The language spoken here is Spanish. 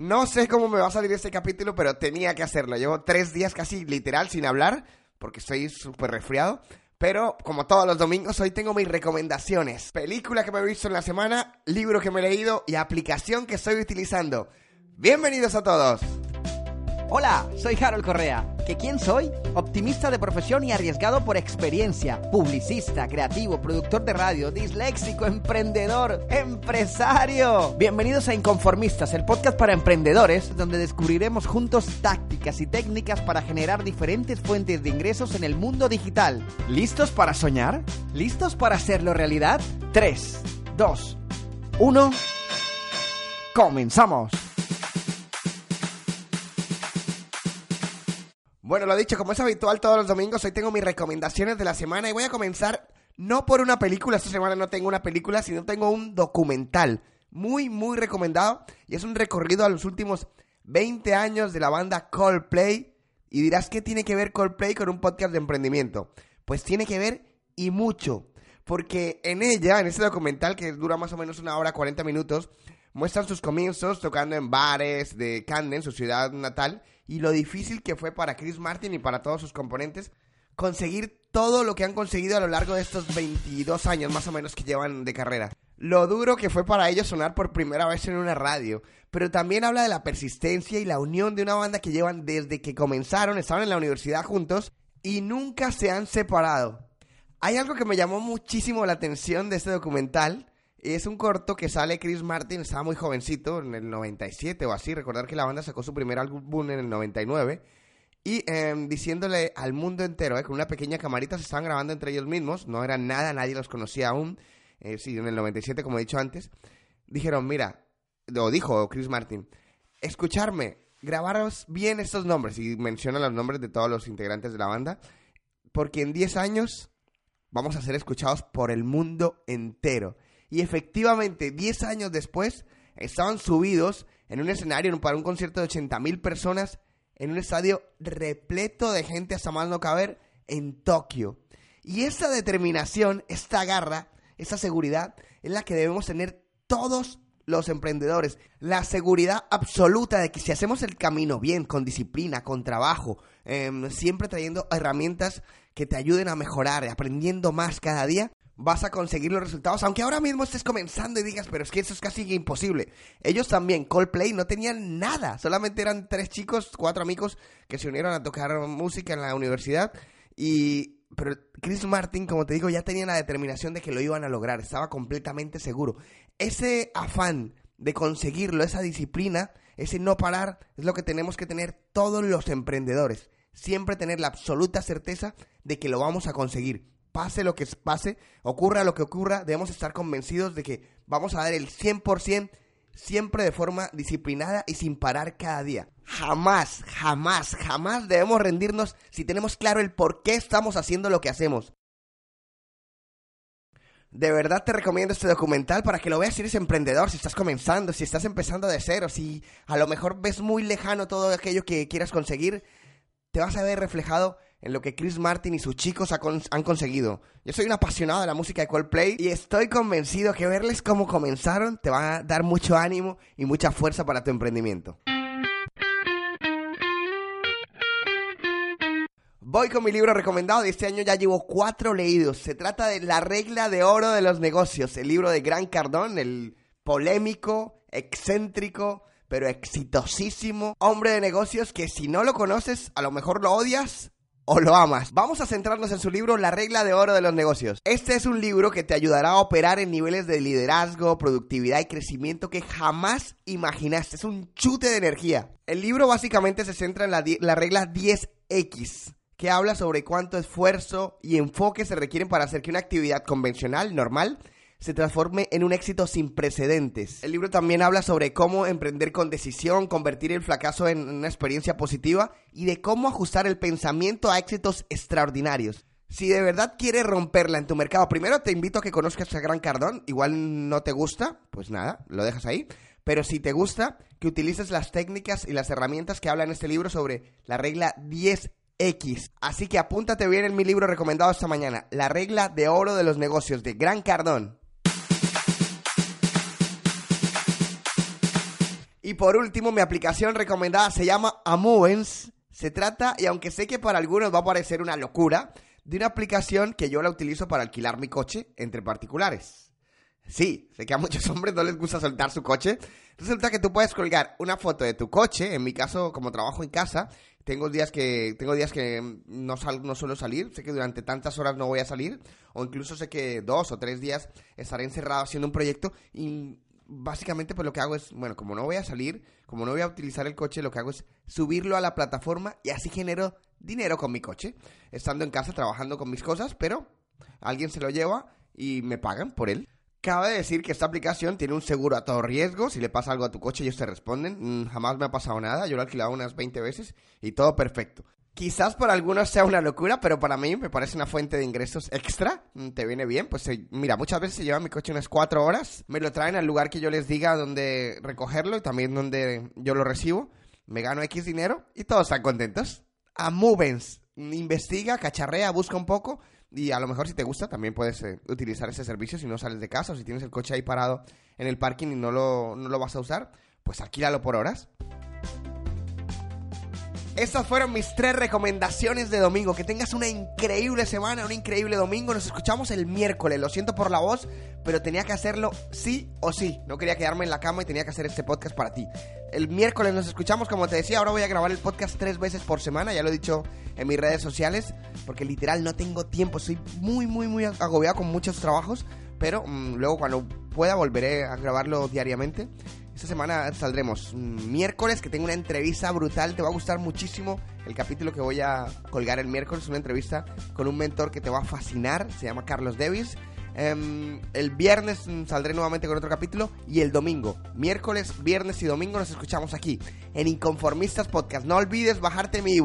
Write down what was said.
No sé cómo me va a salir este capítulo, pero tenía que hacerlo. Llevo tres días casi literal sin hablar, porque estoy súper resfriado. Pero como todos los domingos, hoy tengo mis recomendaciones. Película que me he visto en la semana, libro que me he leído y aplicación que estoy utilizando. Bienvenidos a todos. Hola, soy Harold Correa. ¿Que quién soy? Optimista de profesión y arriesgado por experiencia. Publicista, creativo, productor de radio, disléxico, emprendedor, empresario. Bienvenidos a Inconformistas, el podcast para emprendedores, donde descubriremos juntos tácticas y técnicas para generar diferentes fuentes de ingresos en el mundo digital. ¿Listos para soñar? ¿Listos para hacerlo realidad? 3, 2, 1. ¡Comenzamos! Bueno, lo dicho, como es habitual todos los domingos, hoy tengo mis recomendaciones de la semana y voy a comenzar no por una película, esta semana no tengo una película, sino tengo un documental muy, muy recomendado y es un recorrido a los últimos 20 años de la banda Coldplay y dirás, ¿qué tiene que ver Coldplay con un podcast de emprendimiento? Pues tiene que ver y mucho, porque en ella, en este documental que dura más o menos una hora 40 minutos, muestran sus comienzos tocando en bares de Camden, su ciudad natal, y lo difícil que fue para Chris Martin y para todos sus componentes conseguir todo lo que han conseguido a lo largo de estos 22 años más o menos que llevan de carrera. Lo duro que fue para ellos sonar por primera vez en una radio, pero también habla de la persistencia y la unión de una banda que llevan desde que comenzaron, estaban en la universidad juntos y nunca se han separado. Hay algo que me llamó muchísimo la atención de este documental es un corto que sale Chris Martin, estaba muy jovencito, en el 97 o así. Recordar que la banda sacó su primer álbum en el 99. Y em, diciéndole al mundo entero, eh, con una pequeña camarita, se estaban grabando entre ellos mismos. No era nada, nadie los conocía aún. Eh, sí, en el 97, como he dicho antes. Dijeron, mira, lo dijo Chris Martin, escucharme, grabaros bien estos nombres. Y menciona los nombres de todos los integrantes de la banda. Porque en 10 años vamos a ser escuchados por el mundo entero. Y efectivamente, 10 años después, estaban subidos en un escenario para un concierto de 80 mil personas en un estadio repleto de gente hasta más no caber en Tokio. Y esa determinación, esta garra, esa seguridad es la que debemos tener todos los emprendedores. La seguridad absoluta de que si hacemos el camino bien, con disciplina, con trabajo, em, siempre trayendo herramientas que te ayuden a mejorar, aprendiendo más cada día, vas a conseguir los resultados, aunque ahora mismo estés comenzando y digas, pero es que eso es casi imposible. Ellos también, Coldplay, no tenían nada, solamente eran tres chicos, cuatro amigos que se unieron a tocar música en la universidad y pero Chris Martin, como te digo, ya tenía la determinación de que lo iban a lograr, estaba completamente seguro. Ese afán de conseguirlo, esa disciplina, ese no parar, es lo que tenemos que tener todos los emprendedores. Siempre tener la absoluta certeza de que lo vamos a conseguir pase lo que pase, ocurra lo que ocurra, debemos estar convencidos de que vamos a dar el 100% siempre de forma disciplinada y sin parar cada día. Jamás, jamás, jamás debemos rendirnos si tenemos claro el por qué estamos haciendo lo que hacemos. De verdad te recomiendo este documental para que lo veas si eres emprendedor, si estás comenzando, si estás empezando de cero, si a lo mejor ves muy lejano todo aquello que quieras conseguir, te vas a ver reflejado en lo que Chris Martin y sus chicos han conseguido. Yo soy un apasionado de la música de Coldplay y estoy convencido que verles cómo comenzaron te va a dar mucho ánimo y mucha fuerza para tu emprendimiento. Voy con mi libro recomendado este año, ya llevo cuatro leídos. Se trata de La regla de oro de los negocios, el libro de Gran Cardón, el polémico, excéntrico, pero exitosísimo hombre de negocios que si no lo conoces, a lo mejor lo odias o lo amas. Vamos a centrarnos en su libro La regla de oro de los negocios. Este es un libro que te ayudará a operar en niveles de liderazgo, productividad y crecimiento que jamás imaginaste. Es un chute de energía. El libro básicamente se centra en la, la regla 10X que habla sobre cuánto esfuerzo y enfoque se requieren para hacer que una actividad convencional, normal, se transforme en un éxito sin precedentes. El libro también habla sobre cómo emprender con decisión, convertir el fracaso en una experiencia positiva y de cómo ajustar el pensamiento a éxitos extraordinarios. Si de verdad quieres romperla en tu mercado, primero te invito a que conozcas a Gran Cardón. Igual no te gusta, pues nada, lo dejas ahí. Pero si te gusta, que utilices las técnicas y las herramientas que habla en este libro sobre la regla 10X. Así que apúntate bien en mi libro recomendado esta mañana, La regla de oro de los negocios de Gran Cardón. Y por último, mi aplicación recomendada se llama Amovens. Se trata, y aunque sé que para algunos va a parecer una locura, de una aplicación que yo la utilizo para alquilar mi coche entre particulares. Sí, sé que a muchos hombres no les gusta soltar su coche. Resulta que tú puedes colgar una foto de tu coche, en mi caso, como trabajo en casa, tengo días que tengo días que no sal, no suelo salir, sé que durante tantas horas no voy a salir o incluso sé que dos o tres días estaré encerrado haciendo un proyecto y básicamente pues lo que hago es, bueno, como no voy a salir, como no voy a utilizar el coche, lo que hago es subirlo a la plataforma y así genero dinero con mi coche, estando en casa trabajando con mis cosas, pero alguien se lo lleva y me pagan por él. Cabe decir que esta aplicación tiene un seguro a todo riesgo. Si le pasa algo a tu coche, ellos te responden. Mm, jamás me ha pasado nada. Yo lo he alquilado unas 20 veces y todo perfecto. Quizás para algunos sea una locura, pero para mí me parece una fuente de ingresos extra. Mm, ¿Te viene bien? Pues eh, mira, muchas veces se lleva mi coche unas 4 horas. Me lo traen al lugar que yo les diga donde recogerlo y también donde yo lo recibo. Me gano X dinero y todos están contentos. A Movens. Investiga, cacharrea, busca un poco y a lo mejor si te gusta también puedes eh, utilizar ese servicio si no sales de casa o si tienes el coche ahí parado en el parking y no lo, no lo vas a usar, pues alquílalo por horas. Estas fueron mis tres recomendaciones de domingo. Que tengas una increíble semana, un increíble domingo. Nos escuchamos el miércoles. Lo siento por la voz, pero tenía que hacerlo sí o sí. No quería quedarme en la cama y tenía que hacer este podcast para ti. El miércoles nos escuchamos, como te decía. Ahora voy a grabar el podcast tres veces por semana. Ya lo he dicho en mis redes sociales. Porque literal no tengo tiempo. Estoy muy, muy, muy agobiado con muchos trabajos. Pero mm, luego cuando pueda volveré a grabarlo diariamente. Esta semana saldremos miércoles, que tengo una entrevista brutal. Te va a gustar muchísimo el capítulo que voy a colgar el miércoles. Una entrevista con un mentor que te va a fascinar. Se llama Carlos Davis. Em, el viernes saldré nuevamente con otro capítulo. Y el domingo, miércoles, viernes y domingo nos escuchamos aquí en Inconformistas Podcast. No olvides bajarte mi